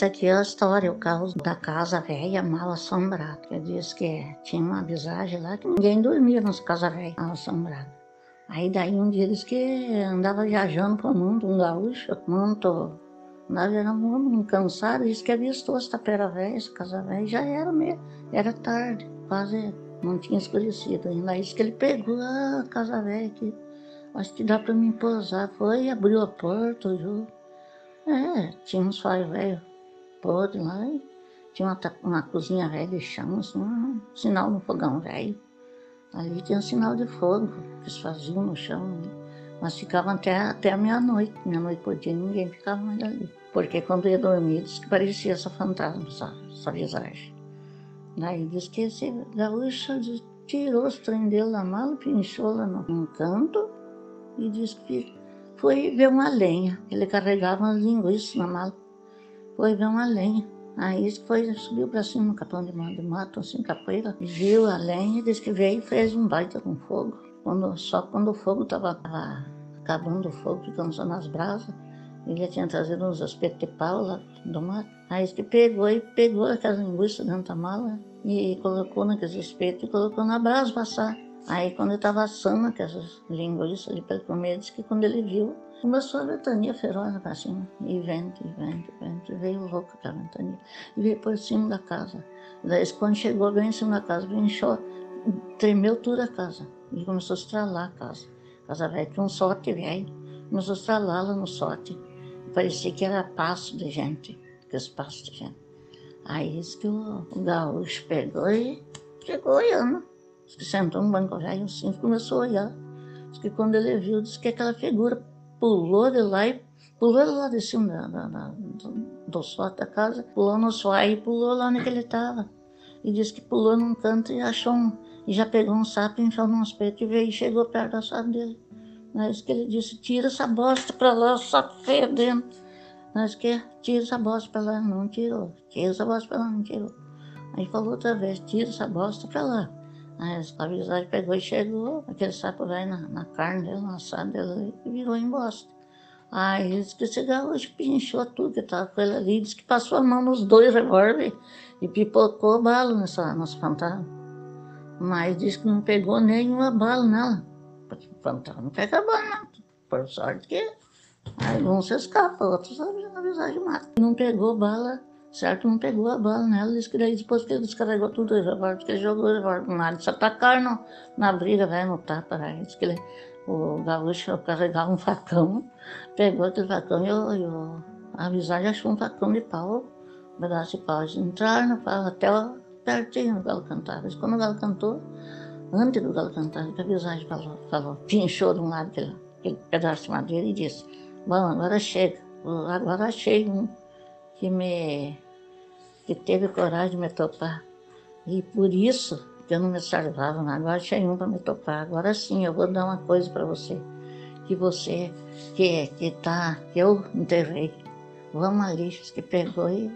Aqui é a história, o caos da casa velha mal assombrada. Que diz que tinha uma visagem lá que ninguém dormia nas casas velhas mal assombradas. Aí daí um dia diz que andava viajando pro mundo, um gaúcho, muito nós éramos um cansado, disse que avistou essa tapera velha, essa casa velha, já era mesmo, era tarde, quase não tinha escurecido ainda. Disse que ele pegou a casa velha aqui, acho que dá para me pousar. Foi, abriu a porta, viu? É, tinha uns faz velho podre e tinha uma, uma cozinha velha de assim, um sinal no fogão velho. Ali tinha um sinal de fogo que eles faziam no chão, né? mas ficavam até, até a meia-noite. Meia-noite por dia ninguém ficava mais ali. Porque quando ia dormir, disse que parecia essa fantasma, essa, visagem. Daí disse que esse gaúcho tirou os trem dele da mala, pinchou lá no canto e disse que foi ver uma lenha. Ele carregava umas linguiças na mala. Foi ver uma lenha. Aí foi, subiu para cima no capão de de mato, assim, capoeira, viu a lenha, disse que veio e fez um baita com fogo. Quando, só quando o fogo estava acabando o fogo, ficando só nas brasas, ele tinha trazido uns espetos de pau lá do mato. Aí que pegou e pegou aquelas linguiças dentro da mala e colocou naqueles espetos e colocou na brasa passar. Aí quando ele estava assando aquelas linguiças ali para ele comer, disse que quando ele viu, começou a ventania feroz para cima. E vento, e vento, e vento. E veio louco aquela ventania. E veio por cima da casa. Daí quando chegou bem em cima da casa, encheu, tremeu toda a casa. E começou a estralar a casa. A casa velha tinha um sorte velho. Começou a estralar lá no sorte. Parecia que era passo de gente, aqueles passos de gente. Aí isso que o, o gaúcho pegou e ficou olhando. Que sentou no banco já e assim começou a olhar. Diz que quando ele viu, disse que aquela figura pulou de lá e pulou lá de cima da, da, do, do sorte da casa, pulou no sofá e pulou lá onde ele estava. E disse que pulou num canto e achou um, e já pegou um sapo enfiou num espeto e veio e chegou perto da sala dele. Mas que ele disse, tira essa bosta para lá, saco fedendo. Mas que tira essa bosta para lá, não tirou. Tira essa bosta para lá, não tirou. Aí falou outra vez, tira essa bosta para lá. Aí a visagem pegou e chegou, aquele sapo vai na, na carne dele, na assada dele, e virou em bosta. Aí disse que esse gaúcho pinchou tudo que estava com ele ali, disse que passou a mão nos dois revólveres e pipocou bala nessa, nessa fantasma. Mas disse que não pegou nenhuma bala nela. Fantasma não pega bala, não. Por sorte que alguns se escapa, outros avisar de mata. Não pegou bala, certo? Não pegou a bala nela. Disse que daí depois que ele descarregou tudo, que ele jogou o nada. Se atacaram na briga, velho, no tapa, velho. Disse que ele, o gaúcho carregava um facão, pegou aquele facão e e o a visagem achou um facão de pau, um pedaço de pau. Eles entraram no pau até pertinho do galo cantava. Quando o galo cantou, antes do galo cantar, a visagem falou, falou, pinchou de um lado aquele, aquele pedaço de madeira e disse, bom, agora chega, agora um que me que teve coragem de me topar. E por isso que eu não me salvava, agora achei um para me topar. Agora sim, eu vou dar uma coisa para você, que você, que, que tá, que eu enterrei. Vamos ali, que pegou e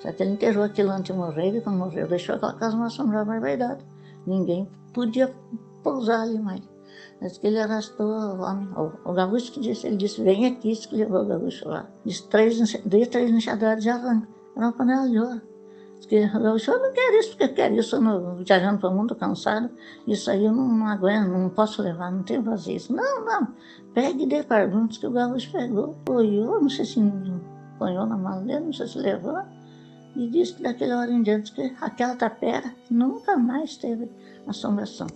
só que ele enterrou aquilo antes de morrer, e quando morreu deixou aquela casa uma assombrada, mas verdade. Ninguém podia pousar ali mais. Mas que ele arrastou o homem, o, o gaúcho que disse, ele disse, vem aqui, isso que levou o gaúcho lá. Disse, três, dei três enxadadas de. Era uma panela de ouro. Disse que o gaúcho, eu não quero isso, porque eu quero isso, no, viajando para o mundo cansado, isso aí eu não, não, aguento, não posso levar, não tenho fazer isso. Não, não, pegue e dê perguntas que o gaúcho pegou, apoiou, não sei se ponhou na mala dele, não sei se levou, e disse que daquela hora em diante que aquela tapera nunca mais teve assombração.